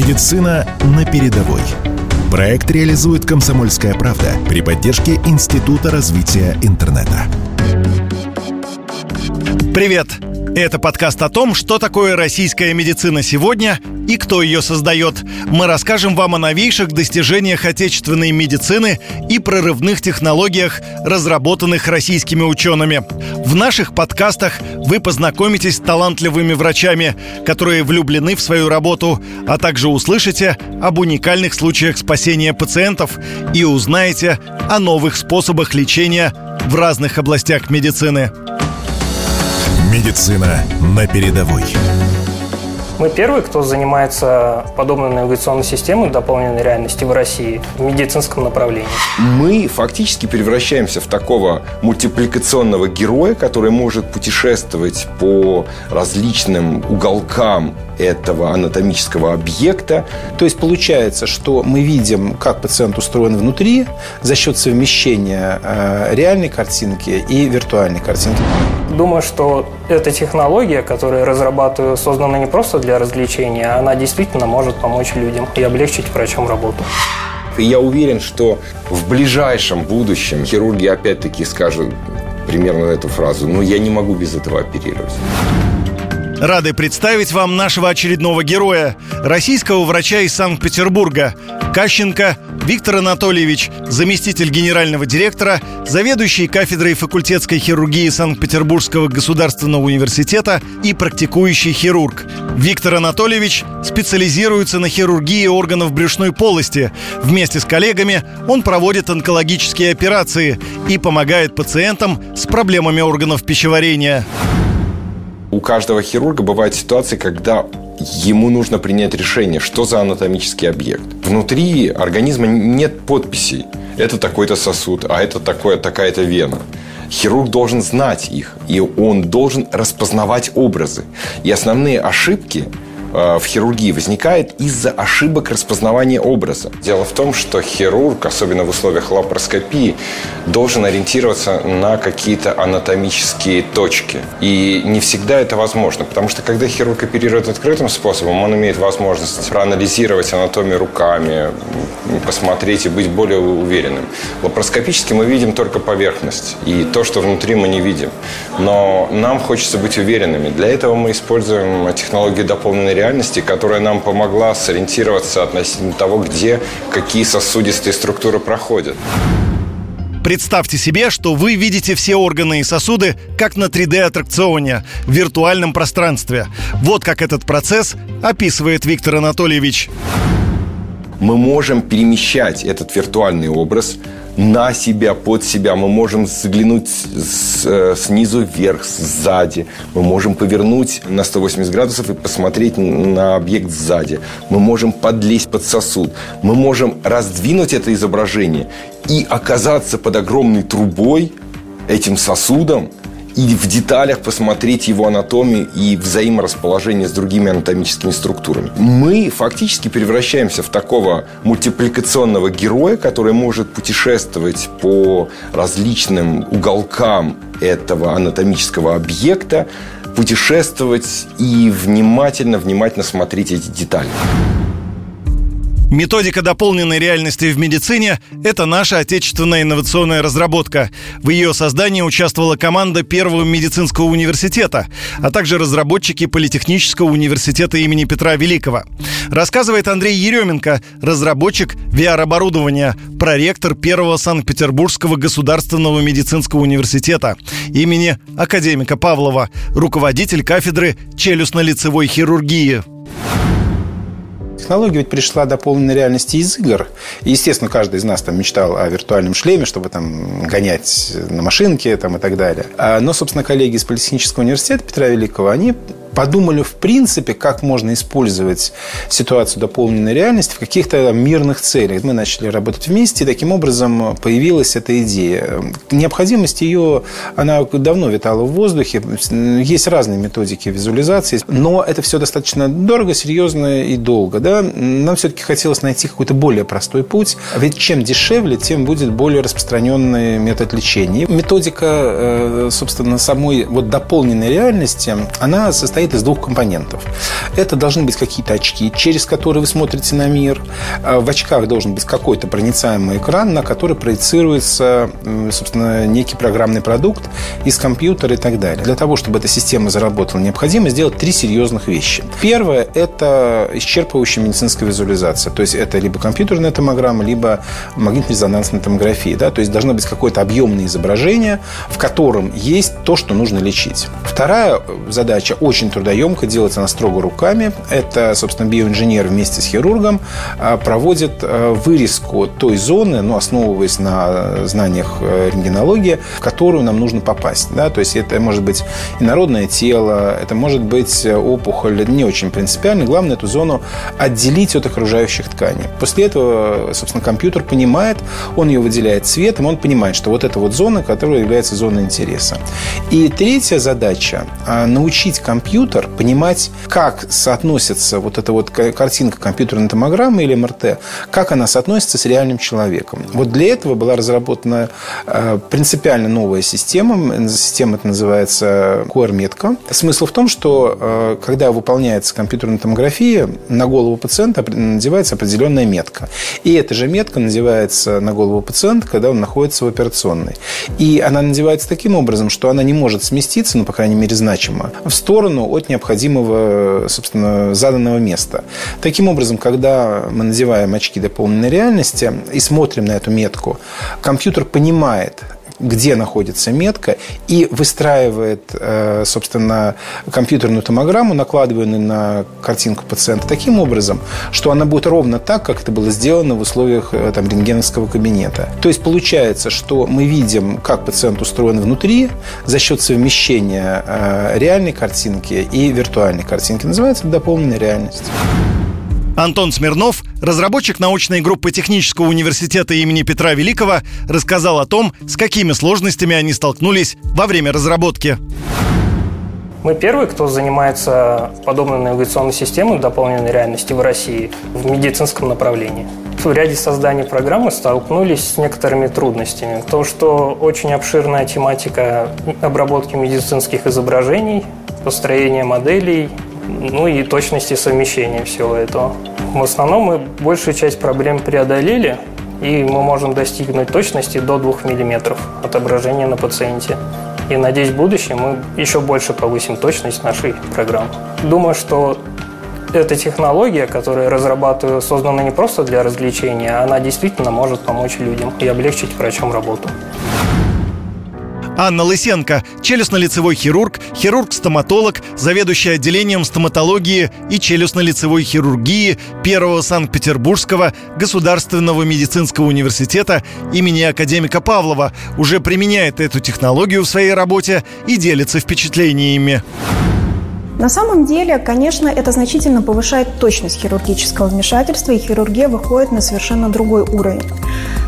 Медицина на передовой. Проект реализует «Комсомольская правда» при поддержке Института развития интернета. Привет! Это подкаст о том, что такое российская медицина сегодня и кто ее создает. Мы расскажем вам о новейших достижениях отечественной медицины и прорывных технологиях, разработанных российскими учеными. В наших подкастах вы познакомитесь с талантливыми врачами, которые влюблены в свою работу, а также услышите об уникальных случаях спасения пациентов и узнаете о новых способах лечения в разных областях медицины. Медицина на передовой. Мы первый, кто занимается подобной навигационной системой дополненной реальности в России в медицинском направлении. Мы фактически превращаемся в такого мультипликационного героя, который может путешествовать по различным уголкам этого анатомического объекта. То есть получается, что мы видим, как пациент устроен внутри за счет совмещения э, реальной картинки и виртуальной картинки. Думаю, что эта технология, которую разрабатываю, создана не просто для развлечения, а она действительно может помочь людям и облегчить врачам работу. И я уверен, что в ближайшем будущем хирурги опять-таки скажут примерно эту фразу, ну я не могу без этого оперировать. Рады представить вам нашего очередного героя, российского врача из Санкт-Петербурга, Кащенко Виктор Анатольевич, заместитель генерального директора, заведующий кафедрой факультетской хирургии Санкт-Петербургского государственного университета и практикующий хирург. Виктор Анатольевич специализируется на хирургии органов брюшной полости. Вместе с коллегами он проводит онкологические операции и помогает пациентам с проблемами органов пищеварения. У каждого хирурга бывают ситуации, когда ему нужно принять решение, что за анатомический объект. Внутри организма нет подписей. Это такой-то сосуд, а это такое, такая-то вена. Хирург должен знать их, и он должен распознавать образы. И основные ошибки в хирургии возникает из-за ошибок распознавания образа. Дело в том, что хирург, особенно в условиях лапароскопии, должен ориентироваться на какие-то анатомические точки. И не всегда это возможно, потому что когда хирург оперирует открытым способом, он имеет возможность проанализировать анатомию руками, посмотреть и быть более уверенным. Лапароскопически мы видим только поверхность, и то, что внутри мы не видим. Но нам хочется быть уверенными. Для этого мы используем технологии дополненной реальности, которая нам помогла сориентироваться относительно того, где какие сосудистые структуры проходят. Представьте себе, что вы видите все органы и сосуды как на 3D-аттракционе в виртуальном пространстве. Вот как этот процесс описывает Виктор Анатольевич. Мы можем перемещать этот виртуальный образ на себя, под себя. Мы можем заглянуть с, э, снизу вверх, сзади. Мы можем повернуть на 180 градусов и посмотреть на объект сзади. Мы можем подлезть под сосуд. Мы можем раздвинуть это изображение и оказаться под огромной трубой, этим сосудом, и в деталях посмотреть его анатомию и взаиморасположение с другими анатомическими структурами. Мы фактически превращаемся в такого мультипликационного героя, который может путешествовать по различным уголкам этого анатомического объекта, путешествовать и внимательно-внимательно смотреть эти детали. Методика дополненной реальности в медицине – это наша отечественная инновационная разработка. В ее создании участвовала команда Первого медицинского университета, а также разработчики Политехнического университета имени Петра Великого. Рассказывает Андрей Еременко, разработчик VR-оборудования, проректор Первого Санкт-Петербургского государственного медицинского университета имени академика Павлова, руководитель кафедры челюстно-лицевой хирургии технология ведь пришла до полной реальности из игр. И, естественно, каждый из нас там мечтал о виртуальном шлеме, чтобы там гонять на машинке там, и так далее. А, но, собственно, коллеги из Политехнического университета Петра Великого, они подумали в принципе, как можно использовать ситуацию дополненной реальности в каких-то мирных целях. Мы начали работать вместе, и таким образом появилась эта идея. Необходимость ее, она давно витала в воздухе. Есть разные методики визуализации, но это все достаточно дорого, серьезно и долго. Да? Нам все-таки хотелось найти какой-то более простой путь. Ведь чем дешевле, тем будет более распространенный метод лечения. Методика, э, собственно, самой вот дополненной реальности, она состоит состоит из двух компонентов. Это должны быть какие-то очки, через которые вы смотрите на мир. А в очках должен быть какой-то проницаемый экран, на который проецируется, собственно, некий программный продукт из компьютера и так далее. Для того, чтобы эта система заработала, необходимо сделать три серьезных вещи. Первое – это исчерпывающая медицинская визуализация. То есть это либо компьютерная томограмма, либо магнитно-резонансная томография. Да? То есть должно быть какое-то объемное изображение, в котором есть то, что нужно лечить. Вторая задача очень трудоемкая, делается она строго руками. Это, собственно, биоинженер вместе с хирургом а, проводит а, вырезку той зоны, ну, основываясь на знаниях э, рентгенологии, в которую нам нужно попасть. Да? То есть это может быть инородное тело, это может быть опухоль, не очень принципиально. Главное эту зону отделить от окружающих тканей. После этого, собственно, компьютер понимает, он ее выделяет цветом, он понимает, что вот эта вот зона, которая является зоной интереса. И третья задача – научить компьютер понимать, как соотносится вот эта вот картинка компьютерной томограммы или МРТ, как она соотносится с реальным человеком. Вот для этого была разработана э, принципиально новая система. Система это называется QR-метка. Смысл в том, что э, когда выполняется компьютерная томография, на голову пациента надевается определенная метка. И эта же метка надевается на голову пациента, когда он находится в операционной. И она надевается таким образом, что она не может сместиться, ну, по крайней мере, значимо, в сторону от необходимого, собственно, заданного места. Таким образом, когда мы надеваем очки дополненной реальности и смотрим на эту метку, компьютер понимает, где находится метка, и выстраивает, э, собственно, компьютерную томограмму, накладываемую на картинку пациента таким образом, что она будет ровно так, как это было сделано в условиях э, там, рентгеновского кабинета. То есть получается, что мы видим, как пациент устроен внутри за счет совмещения э, реальной картинки и виртуальной картинки. Называется дополненная реальность. Антон Смирнов, разработчик научной группы Технического университета имени Петра Великого, рассказал о том, с какими сложностями они столкнулись во время разработки. Мы первые, кто занимается подобной навигационной системой дополненной реальности в России в медицинском направлении. В ряде создания программы столкнулись с некоторыми трудностями. То, что очень обширная тематика обработки медицинских изображений, построения моделей, ну и точности совмещения всего этого. В основном мы большую часть проблем преодолели, и мы можем достигнуть точности до 2 мм отображения на пациенте. И надеюсь, в будущем мы еще больше повысим точность нашей программы. Думаю, что эта технология, которая разрабатываю, создана не просто для развлечения, она действительно может помочь людям и облегчить врачам работу. Анна Лысенко, челюстно-лицевой хирург, хирург-стоматолог, заведующий отделением стоматологии и челюстно-лицевой хирургии Первого Санкт-Петербургского государственного медицинского университета имени академика Павлова, уже применяет эту технологию в своей работе и делится впечатлениями. На самом деле, конечно, это значительно повышает точность хирургического вмешательства, и хирургия выходит на совершенно другой уровень.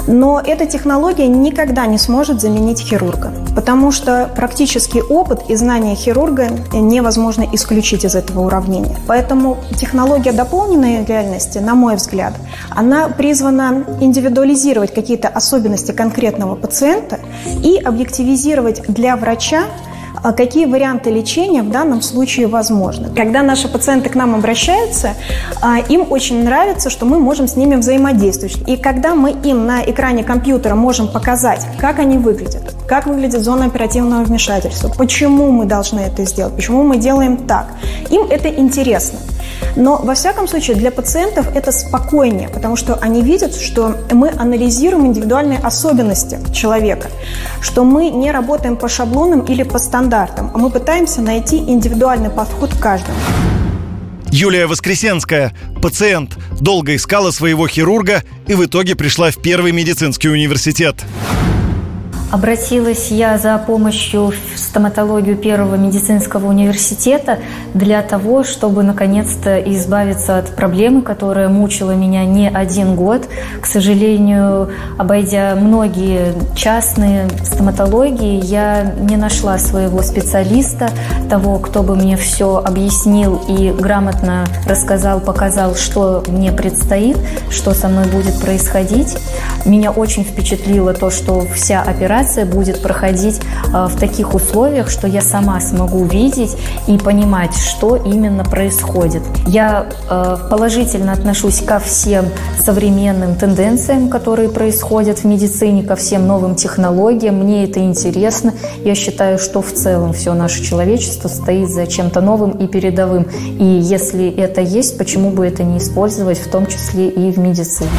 Но эта технология никогда не сможет заменить хирурга, потому что практический опыт и знания хирурга невозможно исключить из этого уравнения. Поэтому технология дополненной реальности, на мой взгляд, она призвана индивидуализировать какие-то особенности конкретного пациента и объективизировать для врача а какие варианты лечения в данном случае возможны. Когда наши пациенты к нам обращаются, а, им очень нравится, что мы можем с ними взаимодействовать. И когда мы им на экране компьютера можем показать, как они выглядят, как выглядит зона оперативного вмешательства, почему мы должны это сделать, почему мы делаем так, им это интересно. Но, во всяком случае, для пациентов это спокойнее, потому что они видят, что мы анализируем индивидуальные особенности человека, что мы не работаем по шаблонам или по стандартам, а мы пытаемся найти индивидуальный подход к каждому. Юлия Воскресенская, пациент, долго искала своего хирурга и в итоге пришла в первый медицинский университет. Обратилась я за помощью в стоматологию Первого медицинского университета для того, чтобы наконец-то избавиться от проблемы, которая мучила меня не один год. К сожалению, обойдя многие частные стоматологии, я не нашла своего специалиста, того, кто бы мне все объяснил и грамотно рассказал, показал, что мне предстоит, что со мной будет происходить. Меня очень впечатлило то, что вся операция операция будет проходить э, в таких условиях, что я сама смогу видеть и понимать, что именно происходит. Я э, положительно отношусь ко всем современным тенденциям, которые происходят в медицине, ко всем новым технологиям. Мне это интересно. Я считаю, что в целом все наше человечество стоит за чем-то новым и передовым. И если это есть, почему бы это не использовать, в том числе и в медицине?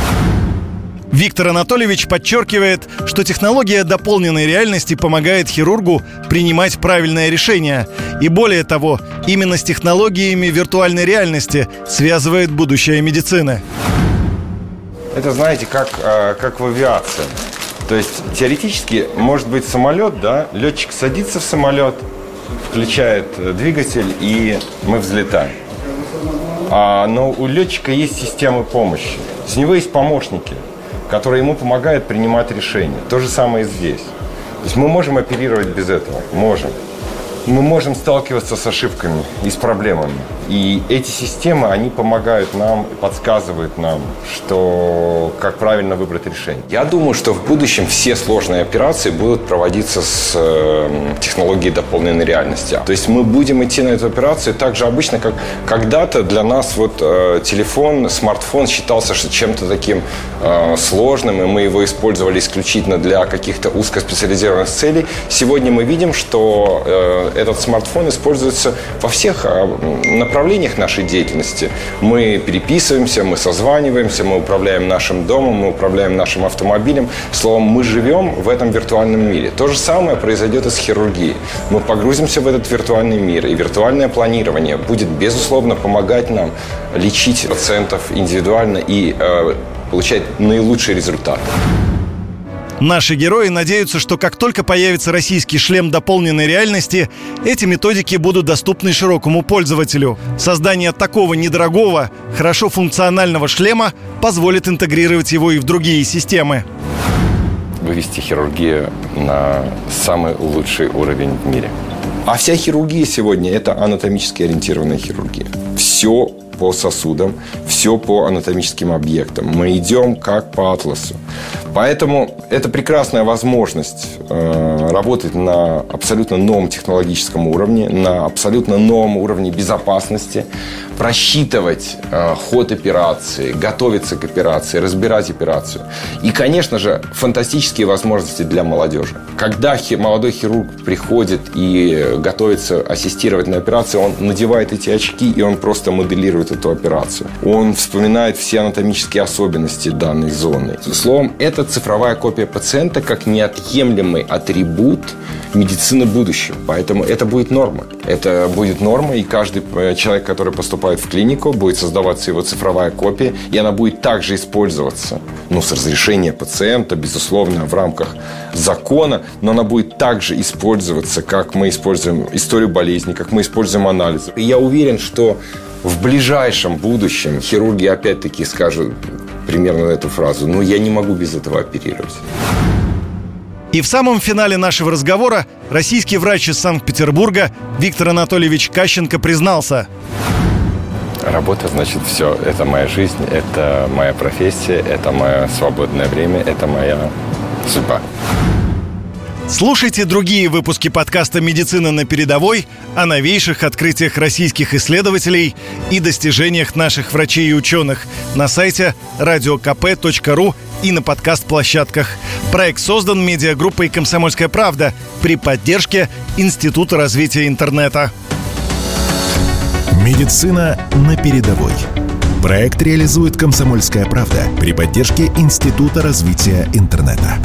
Виктор Анатольевич подчеркивает, что технология дополненной реальности помогает хирургу принимать правильное решение. И более того, именно с технологиями виртуальной реальности связывает будущее медицины. Это, знаете, как, а, как в авиации. То есть теоретически может быть самолет, да, летчик садится в самолет, включает э, двигатель, и мы взлетаем. А, но у летчика есть системы помощи. С него есть помощники, которые ему помогают принимать решения. То же самое и здесь. То есть мы можем оперировать без этого. Можем мы можем сталкиваться с ошибками и с проблемами. И эти системы, они помогают нам, подсказывают нам, что как правильно выбрать решение. Я думаю, что в будущем все сложные операции будут проводиться с э, технологией дополненной реальности. То есть мы будем идти на эту операцию так же обычно, как когда-то для нас вот э, телефон, смартфон считался чем-то таким э, сложным, и мы его использовали исключительно для каких-то узкоспециализированных целей. Сегодня мы видим, что э, этот смартфон используется во всех а, направлениях нашей деятельности. Мы переписываемся, мы созваниваемся, мы управляем нашим домом, мы управляем нашим автомобилем. Словом, мы живем в этом виртуальном мире. То же самое произойдет и с хирургией. Мы погрузимся в этот виртуальный мир, и виртуальное планирование будет, безусловно, помогать нам лечить пациентов индивидуально и э, получать наилучшие результаты. Наши герои надеются, что как только появится российский шлем дополненной реальности, эти методики будут доступны широкому пользователю. Создание такого недорогого, хорошо функционального шлема позволит интегрировать его и в другие системы. Вывести хирургию на самый лучший уровень в мире. А вся хирургия сегодня – это анатомически ориентированная хирургия. Все по сосудам, все по анатомическим объектам. Мы идем как по атласу. Поэтому это прекрасная возможность э, работать на абсолютно новом технологическом уровне, на абсолютно новом уровне безопасности, просчитывать э, ход операции, готовиться к операции, разбирать операцию. И, конечно же, фантастические возможности для молодежи. Когда хи- молодой хирург приходит и готовится ассистировать на операции, он надевает эти очки, и он просто моделирует эту операцию. Он вспоминает все анатомические особенности данной зоны. Словом, это цифровая копия пациента как неотъемлемый атрибут медицины будущего. Поэтому это будет норма. Это будет норма, и каждый э, человек, который поступает в клинику, будет создаваться его цифровая копия, и она будет также использоваться, ну, с разрешения пациента, безусловно, в рамках закона, но она будет также использоваться, как мы используем историю болезни, как мы используем анализы. И я уверен, что в ближайшем будущем хирурги опять-таки скажут примерно эту фразу, ну, я не могу без этого оперировать. И в самом финале нашего разговора российский врач из Санкт-Петербурга Виктор Анатольевич Кащенко признался. Работа, значит, все. Это моя жизнь, это моя профессия, это мое свободное время, это моя судьба. Слушайте другие выпуски подкаста «Медицина на передовой» о новейших открытиях российских исследователей и достижениях наших врачей и ученых на сайте radiokp.ru и на подкаст-площадках. Проект создан медиагруппой «Комсомольская правда» при поддержке Института развития интернета. Медицина на передовой. Проект реализует «Комсомольская правда» при поддержке Института развития интернета.